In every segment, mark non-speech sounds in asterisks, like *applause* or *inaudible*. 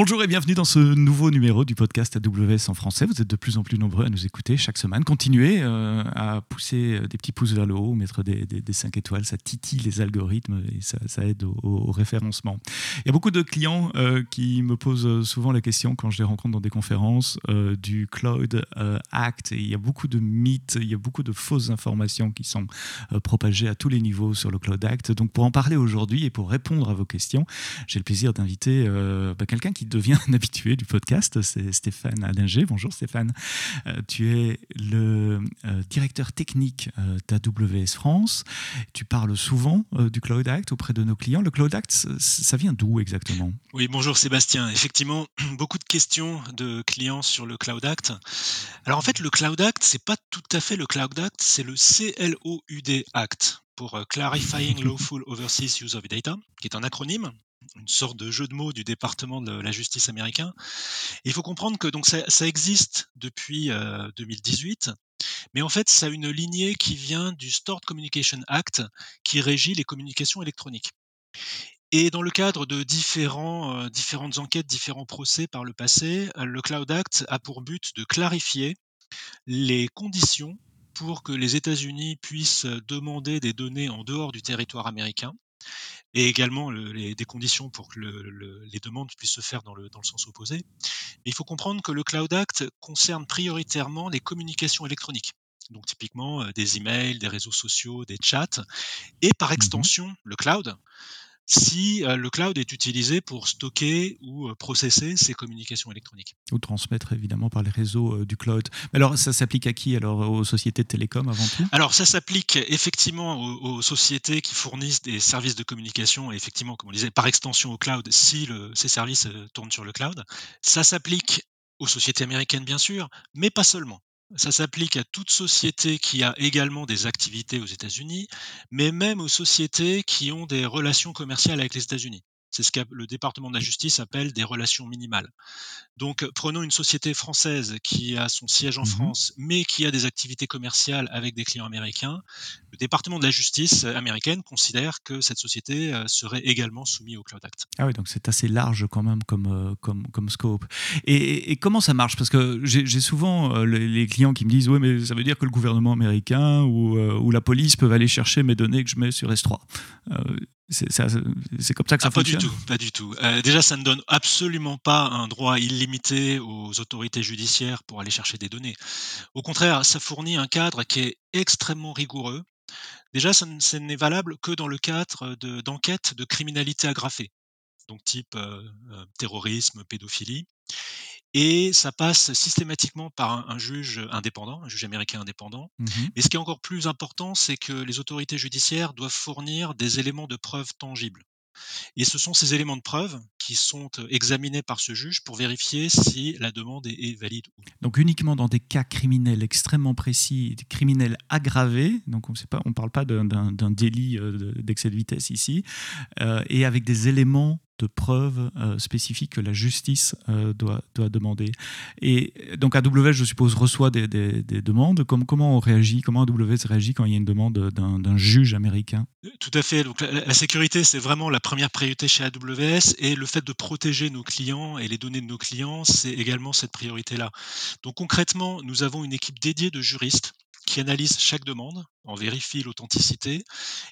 Bonjour et bienvenue dans ce nouveau numéro du podcast AWS en français. Vous êtes de plus en plus nombreux à nous écouter chaque semaine. Continuez euh, à pousser des petits pouces vers le haut, mettre des, des, 5 étoiles, ça titille les algorithmes et ça, aide au, référencement. Il y a beaucoup de clients euh, qui me posent souvent la question quand je les rencontre dans des conférences euh, du Cloud Act. Il y a beaucoup de mythes, il y a beaucoup de fausses informations qui sont propagées à tous les niveaux sur le Cloud Act. Donc pour en parler aujourd'hui et pour répondre à vos questions, j'ai le plaisir d'inviter bah, quelqu'un qui devient un habitué du podcast, c'est Stéphane Allinger. Bonjour Stéphane. Euh, tu es le euh, directeur technique euh, d'AWS France. Tu parles souvent du Cloud Act auprès de nos clients. Le Cloud Act, ça vient d'où exactement? Oui, bonjour Sébastien. Effectivement, *clears throat* beaucoup de questions de clients sur le Cloud Act. Alors en fait, le Cloud Act, c'est pas tout à fait le Cloud Act, c'est le CLOUD Act pour Clarifying *laughs* Lawful Overseas Use of Data, qui est un acronyme une sorte de jeu de mots du département de la justice américain. il faut comprendre que donc ça, existe depuis 2018, euh, mais en fait, ça a une lignée qui vient du Stored Communication Act qui régit les communications électroniques. Et dans le cadre de différents, euh, différentes enquêtes, différents procès par le passé, le Cloud Act a pour but de clarifier les conditions pour que les États-Unis puissent demander des données en dehors du territoire américain et également les, des conditions pour que les demandes puissent se faire dans le, dans le sens opposé. Mais il faut comprendre que le Cloud Act concerne prioritairement les communications électroniques. Donc typiquement euh, des emails, des réseaux sociaux, des chats, et par mmh extension le cloud, si euh, le cloud est utilisé pour stocker ou euh, processer ces communications électroniques. Ou transmettre évidemment par les réseaux euh, du cloud. Alors ça s'applique à qui Alors aux sociétés de télécom avant tout? Alors ça s'applique effectivement aux, sociétés qui fournissent des services de communication, et effectivement, comme on disait, par extension au cloud, si ces services tournent sur le cloud. Ça s'applique aux sociétés américaines bien sûr, mais pas seulement. Ça s'applique à toute société qui a également des activités aux États-Unis, mais même aux sociétés qui ont des relations commerciales avec les États-Unis. C'est ce que le département de la justice appelle des relations minimales. Donc, prenons une société française qui a son siège en mmh France, mais qui a des activités commerciales avec des clients américains. Le département de la justice américaine considère que cette société euh, serait également soumise au Cloud Act. Ah oui, donc c'est assez large quand même comme, euh, comme, comme scope. Et, comment ça marche? Parce que j'ai souvent euh, les clients qui me disent Oui, mais ça veut dire que le gouvernement américain ou, ou la police peuvent aller chercher mes données que je mets sur S3. C'est comme ça que ça ah, fonctionne Pas du tout, pas du tout. Euh, déjà, ça ne donne absolument pas un droit illimité aux autorités judiciaires pour aller chercher des données. Au contraire, ça fournit un cadre qui est extrêmement rigoureux. Déjà, ça n'est valable que dans le cadre d'enquêtes de, criminalité aggravée, donc type euh, euh, terrorisme, pédophilie et ça passe systématiquement par un, juge indépendant, un juge américain indépendant. Mmh Mais ce qui est encore plus important, c'est que les autorités judiciaires doivent fournir des éléments de preuve tangibles. Et ce sont ces éléments de preuve qui sont examinés par ce juge pour vérifier si la demande est, valide ou non. Donc uniquement dans des cas criminels extrêmement précis, criminels aggravés, donc on ne parle pas d'un délit d'excès de vitesse ici, et avec des éléments de preuves euh, spécifiques que la justice euh, doit, doit demander. Et donc AWS, je suppose, reçoit des, des, demandes. Comme, comment on réagit Comment AWS réagit quand il y a une demande d'un juge américain? Tout à fait. Donc, la, sécurité, c'est vraiment la première priorité chez AWS et le fait de protéger nos clients et les données de nos clients, c'est également cette priorité-là. Donc concrètement, nous avons une équipe dédiée de juristes qui analyse chaque demande, en vérifie l'authenticité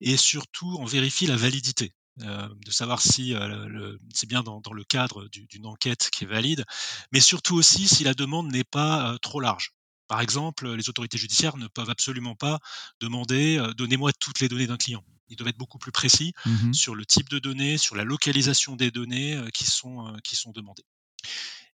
et surtout en vérifie la validité. Euh, de savoir si euh, c'est bien dans, le cadre d'une enquête qui est valide, mais surtout aussi si la demande n'est pas euh, trop large. Par exemple, les autorités judiciaires ne peuvent absolument pas demander donnez-moi toutes les données d'un client. Ils doivent être beaucoup plus précis mmh sur le type de données, sur la localisation des données qui, sont, qui sont demandées.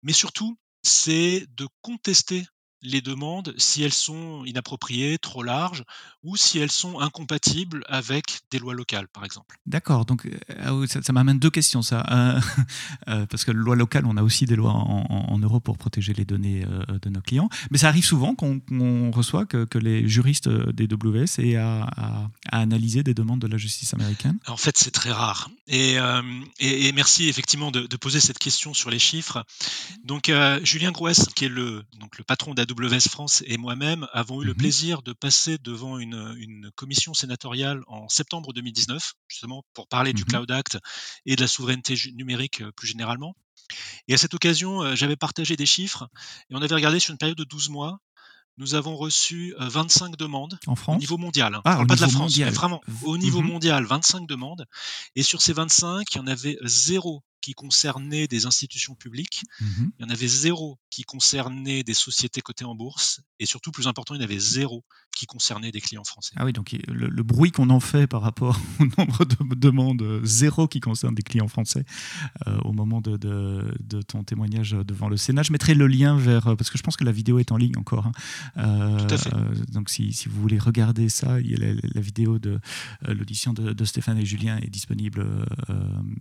Mais surtout, c'est de contester les demandes si elles sont inappropriées, trop larges, ou si elles sont incompatibles avec des lois locales, par exemple. D'accord, donc euh, ah ça, m'amène deux questions, ça. Euh, *laughs* euh, parce que loi locale, on a aussi des lois en, Europe pour protéger les données de nos clients, mais ça arrive souvent qu'on reçoit que, les juristes des WS aient à, analyser des demandes de la justice américaine? En fait, c'est très rare. Et, et, merci effectivement de, poser cette question sur les chiffres. Donc, Julien Grouès, qui est le, donc, le patron d'AWS, AWS France et moi-même avons eu le mmh plaisir de passer devant une, commission sénatoriale en septembre 2019, justement pour parler du mmh Cloud Act et de la souveraineté numérique euh, plus généralement. Et à cette occasion, j'avais partagé des chiffres et on avait regardé sur une période de 12 mois, nous avons reçu 25 demandes en France? au niveau mondial. Hein. Ah, parle pas de la niveau France, mondial. mais vraiment au niveau Mhm. mondial, 25 demandes. Et sur ces 25, il y en avait zéro qui concernait des institutions publiques, Mhm. il y en avait zéro qui concernait des sociétés cotées en bourse, et surtout, plus important, il y en avait zéro qui concernait des clients français. Ah oui, donc le, le bruit qu'on en fait par rapport *laughs* au nombre de demandes, euh, zéro qui concerne des clients français euh, au moment de, de- de ton témoignage devant le Sénat. Je mettrai le lien vers, euh, parce que je pense que la vidéo est en ligne encore. hein. Euh, Tout à fait. euh, donc si, si vous voulez regarder ça, il y a la, la vidéo de l'audition de, de Stéphane et Julien est disponible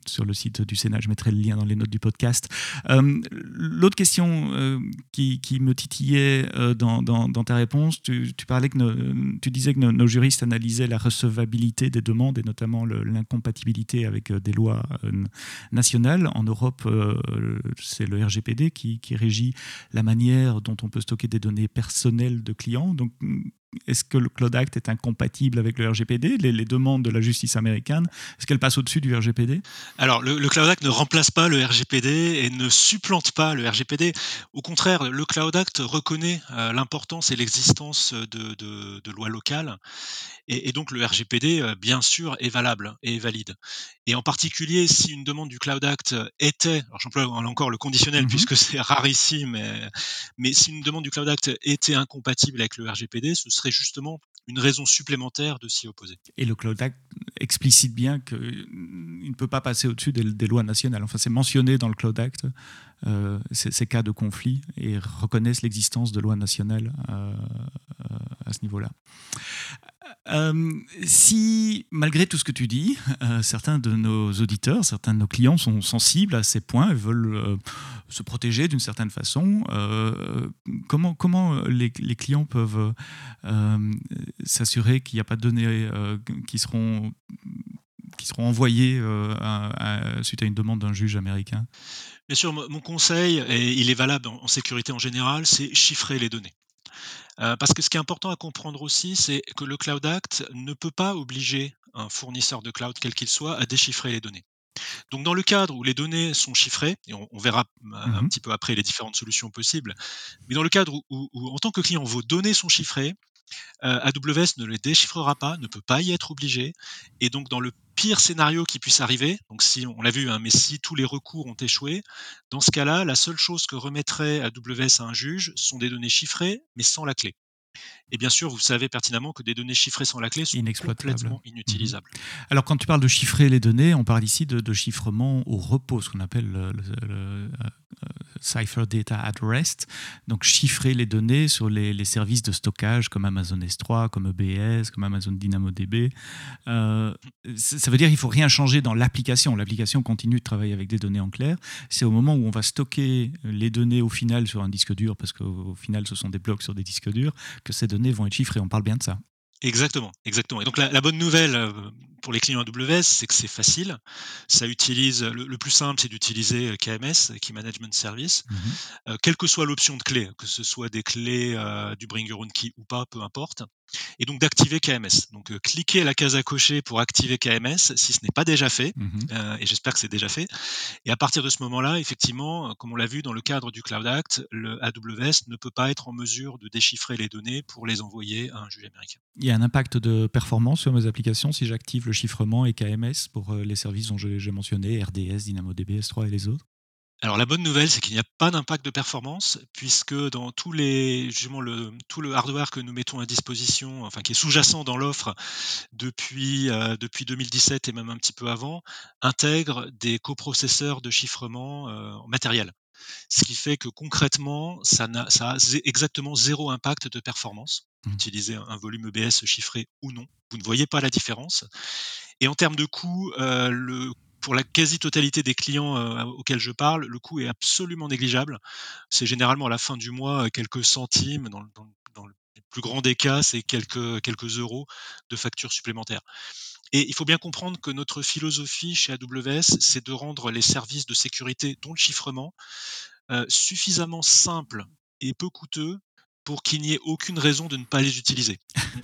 sur le site du Sénat. Je mettrai le lien dans les notes du podcast. Euh, L'autre question euh, qui, me titillait euh, dans, ta réponse, tu, parlais que tu disais que nos, juristes analysaient la recevabilité des demandes et notamment l'incompatibilité avec des lois nationales. En Europe, c'est le RGPD qui, qui régit la manière dont on peut stocker des données personnelles de clients. Est-ce que le Cloud Act est incompatible avec le RGPD les, les demandes de la justice américaine, est-ce qu'elles passent au-dessus du RGPD Alors, le, le Cloud Act ne remplace pas le RGPD et ne supplante pas le RGPD. Au contraire, le Cloud Act reconnaît euh, l'importance et l'existence de, de- de lois locales. Et, et donc, le RGPD, euh, bien sûr, est valable et est valide. Et en particulier, si une demande du Cloud Act était, alors j'emploie encore le conditionnel Mhm. puisque c'est *laughs* rarissime, mais, mais si une demande du Cloud Act était incompatible avec le RGPD, ce serait justement une raison supplémentaire de s'y opposer. Et le Cloud Act explicite bien qu'il ne peut pas passer au-dessus des, lois nationales. Enfin, c'est mentionné dans le Cloud Act, euh, ces, cas de conflit, et reconnaissent l'existence de lois nationales euh, euh, à ce niveau-là. Si, malgré tout ce que tu dis, certains de nos auditeurs, certains de nos clients sont sensibles à ces points et veulent se protéger d'une certaine façon, euh, comment, comment les, clients peuvent euh, s'assurer qu'il n'y a pas de données euh, qui seront qui seront euh, suite à une demande d'un juge américain? Bien sûr, mo- mon conseil, et il est valable en sécurité en général, c'est chiffrer les données. Euh, parce que ce qui est important à comprendre aussi, c'est que le Cloud Act ne peut pas obliger un fournisseur de cloud, quel qu'il soit, à déchiffrer les données. Donc dans le cadre où les données sont chiffrées, et on, on verra euh, un Mhm. petit peu après les différentes solutions possibles, mais dans le cadre où, où- où, en tant que client, vos données sont chiffrées, euh, AWS ne les déchiffrera pas, ne peut pas y être obligé, et donc dans le pire scénario qui puisse arriver, donc si on l'a vu, hein, mais si tous les recours ont échoué, dans ce cas-là, la seule chose que remettrait AWS à un juge sont des données chiffrées, mais sans la clé. Et bien sûr, vous savez pertinemment que des données chiffrées sans la clé sont complètement inutilisables. Alors, quand tu parles de chiffrer les données, on parle ici de, de chiffrement au repos, ce qu'on appelle le, le- le, euh, Cipher Data at Rest. Donc, chiffrer les données sur les, les services de stockage comme Amazon S3, comme EBS, comme Amazon DynamoDB. Euh, ça veut dire qu'il ne faut rien changer dans l'application. L'application continue de travailler avec des données en clair. C'est au moment où on va stocker les données au final sur un disque dur, parce qu'au au final, ce sont des blocs sur des disques durs, que ces données vont être chiffrées. On parle bien de ça. Exactement, exactement. Et donc la, la bonne nouvelle euh, pour les clients AWS, c'est que c'est facile. Ça utilise le, le plus simple, c'est d'utiliser KMS, Key Management Service, Mhm. euh, quelle que soit l'option de clé, que ce soit des clés euh, du Bring Your Own Key ou pas, peu importe. Et donc d'activer KMS. Donc euh, cliquez la case à cocher pour activer KMS si ce n'est pas déjà fait. Euh, et j'espère que c'est déjà fait. Et à partir de ce moment-là, effectivement, euh, comme on l'a vu dans le cadre du Cloud Act, le AWS ne peut pas être en mesure de déchiffrer les données pour les envoyer à un juge américain. Il y a un impact de performance sur mes applications si j'active le chiffrement et KMS pour euh, les services dont j'ai mentionné, RDS, DynamoDB, S3 et les autres? Alors la bonne nouvelle, c'est qu'il n'y a pas d'impact de performance, puisque dans tous les, justement le, tout le hardware que nous mettons à disposition, enfin qui est sous-jacent dans l'offre depuis, euh, depuis 2017 et même un petit peu avant, intègre des coprocesseurs de chiffrement euh, matériel. Ce qui fait que concrètement, ça, ça a exactement zéro impact de performance. Mhm. Utiliser un volume EBS chiffré ou non, vous ne voyez pas la différence. Et en termes de coût, euh, pour la quasi-totalité des clients euh, auxquels je parle, le coût est absolument négligeable. C'est généralement à la fin du mois euh, quelques centimes. Dans, le- plus grand des cas, c'est quelques, euros de factures supplémentaires. Et il faut bien comprendre que notre philosophie chez AWS, c'est de rendre les services de sécurité, dont le chiffrement, suffisamment simples et peu coûteux pour qu'il n'y ait aucune raison de ne pas les utiliser.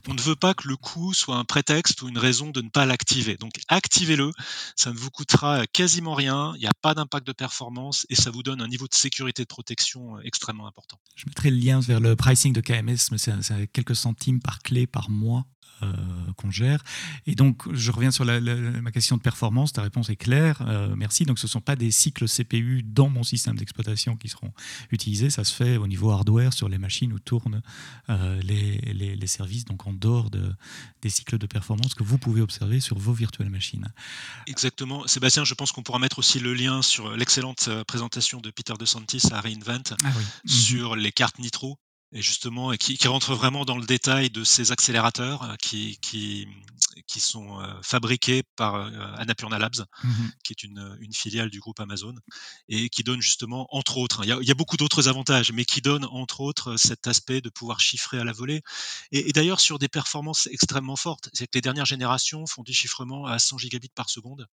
On ne veut pas que le coût soit un prétexte ou une raison de ne pas l'activer. Donc activez-le, ça ne vous coûtera quasiment rien, il n'y a pas d'impact de performance et ça vous donne un niveau de sécurité de protection extrêmement important. Je mettrai le lien vers le pricing de KMS, mais c'est quelques centimes par clé par mois euh, qu'on gère. Et donc, je reviens sur ma question de performance. Ta réponse est claire. Euh, merci. Donc, ce ne sont pas des cycles CPU dans mon système d'exploitation qui seront utilisés. Ça se fait au niveau hardware sur les machines où tournent euh, les, les, services, donc en dehors de, des cycles de performance que vous pouvez observer sur vos virtuelles machines. Exactement. Sébastien, je pense qu'on pourra mettre aussi le lien sur l'excellente présentation de Peter DeSantis à Reinvent ah sur les cartes Nitro et justement et qui, qui, rentre vraiment dans le détail de ces accélérateurs euh, qui, qui, qui sont euh, fabriqués par euh, Annapurna Labs, mmh qui est une, une, filiale du groupe Amazon, et qui donne justement, entre autres, il y a, il y a beaucoup d'autres avantages, mais qui donne entre autres cet aspect de pouvoir chiffrer à la volée, et, et d'ailleurs sur des performances extrêmement fortes. C'est que les dernières générations font du chiffrement à 100 gigabits par seconde,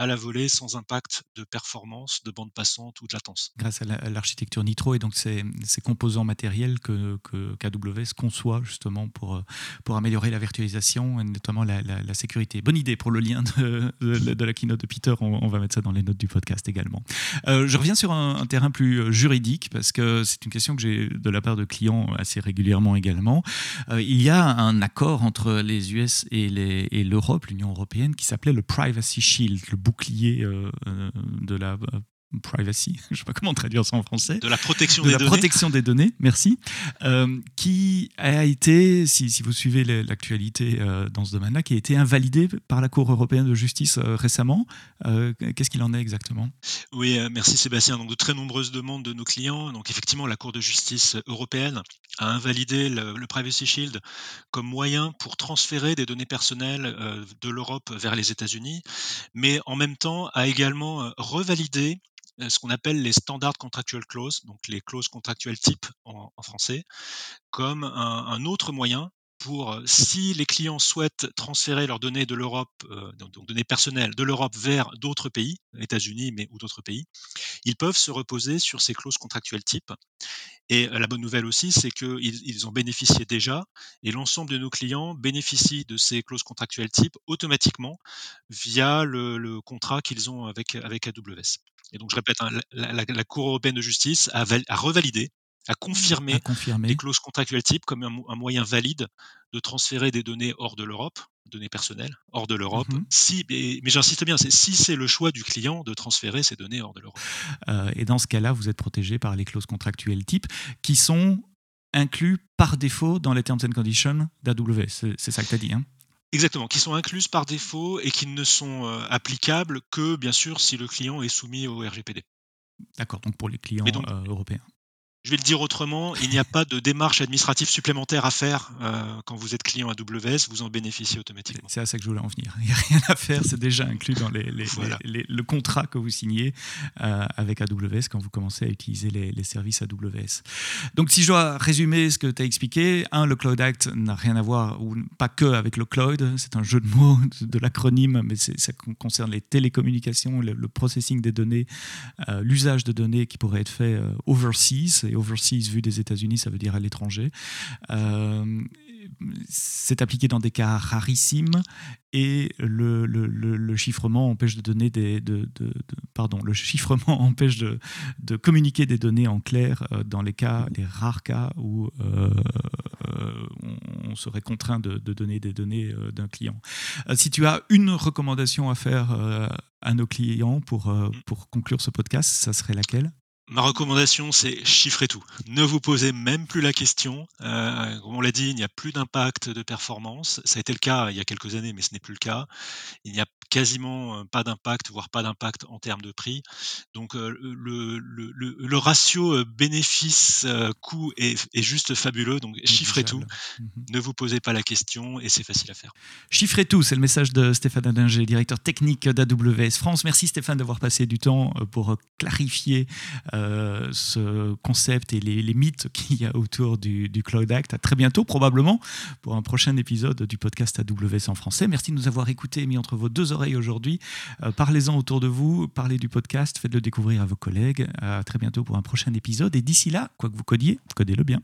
à la volée sans impact de performance, de bande passante ou de latence. Grâce à l'architecture Nitro et donc ces, composants matériels que, que KWS conçoit justement pour, euh, pour améliorer la virtualisation et notamment la, la, sécurité. Bonne idée pour le lien de, de, la keynote de Peter, on, va mettre ça dans les notes du podcast également. Euh, je reviens sur un, terrain plus euh, juridique parce que c'est une question que j'ai de la part de clients assez régulièrement également. il y a un accord entre les US et l'Europe, l'Union européenne, qui s'appelait le Privacy Shield, le bouclier euh, euh, de la euh, privacy, *laughs* je ne sais pas comment traduire ça en français. De la protection de des la données. protection des données, merci. qui a été, si, vous suivez l'actualité dans ce domaine-là, qui a été invalidé par la Cour européenne de justice récemment. Qu'est-ce qu'il en est exactement? Oui, merci Sébastien. Donc, de très nombreuses demandes de nos clients. Donc, effectivement, la Cour de justice européenne a invalidé le, Privacy Shield comme moyen pour transférer des données personnelles euh, de l'Europe vers les États-Unis, mais en même temps a également euh, revalidé euh, ce qu'on appelle les standards contractual clauses, donc les clauses contractuelles type en, français, comme un, autre moyen pour, si les clients souhaitent transférer leurs données de l'Europe, donc données personnelles de l'Europe vers d'autres pays, États-Unis mais ou d'autres pays, ils peuvent se reposer sur ces clauses contractuelles type. Et la bonne nouvelle aussi, c'est qu'ils ils en bénéficiaient déjà, et l'ensemble de nos clients bénéficient de ces clauses contractuelles type automatiquement via le, contrat qu'ils ont avec, avec AWS. Et donc, je répète, hein, la, Cour européenne de justice a, a revalidé à confirmer, les clauses contractuelles type comme un, moyen valide de transférer des données hors de l'Europe, données personnelles hors de l'Europe. Mmh si, mais, j'insiste bien, c'est si c'est le choix du client de transférer ces données hors de l'Europe. Euh, et dans ce cas-là, vous êtes protégé par les clauses contractuelles type qui sont inclus par défaut dans les terms and conditions d'AWS. C'est ça que tu as dit. Hein? Exactement, qui sont incluses par défaut et qui ne sont euh, applicables que, bien sûr, si le client est soumis au RGPD. D'accord, donc pour les clients euh, européens. Je vais le dire autrement, il n'y a pas de démarche administrative supplémentaire à faire euh, quand vous êtes client AWS, vous en bénéficiez automatiquement. C'est à ça que je voulais en venir. *laughs* Il n'y a rien à faire, c'est déjà inclus dans les, le contrat que vous signez euh, avec AWS quand vous commencez à utiliser les, services AWS. Donc si je dois résumer ce que tu as expliqué, un, le Cloud Act n'a rien à voir, ou pas que avec le cloud, c'est un jeu de mots *laughs* de, l'acronyme, mais ça concerne les télécommunications, le, processing des données, euh, l'usage de données qui pourrait être fait overseas et overseas vu des États-Unis, ça veut dire à l'étranger. Euh, c'est appliqué dans des cas rarissimes et le, chiffrement empêche de donner des de, pardon le chiffrement *laughs* empêche de, de, communiquer des données en clair euh, dans les cas les rares cas où euh, on, serait contraint de, donner des données d'un client. si tu as une recommandation à faire à nos clients pour pour conclure ce podcast, ça serait laquelle? Ma recommandation, c'est chiffrer tout. Ne vous posez même plus la question. Euh, comme on l'a dit, il n'y a plus d'impact de performance. Ça a été le cas il y a quelques années, mais ce n'est plus le cas. Il n'y a quasiment pas d'impact, voire pas d'impact en termes de prix. Donc le, le, le, le ratio bénéfice-coût est, est, juste fabuleux. Donc chiffrez tout. Mmh ne vous posez pas la question et c'est facile à faire. Chiffrez tout, c'est le message de Stéphane Adinger, directeur technique d'AWS France. Merci Stéphane d'avoir passé du temps pour clarifier euh, ce concept et les, mythes *laughs* qu'il y a autour du, Cloud Act. À très bientôt, probablement, pour un prochain épisode du podcast AWS en français. Merci de nous avoir écoutés et mis entre vos deux oreilles aujourd'hui. Euh, parlez-en autour de vous, parlez du podcast, faites-le découvrir à vos collègues. À très bientôt pour un prochain épisode. Et d'ici là, quoi que vous codiez, codez-le bien.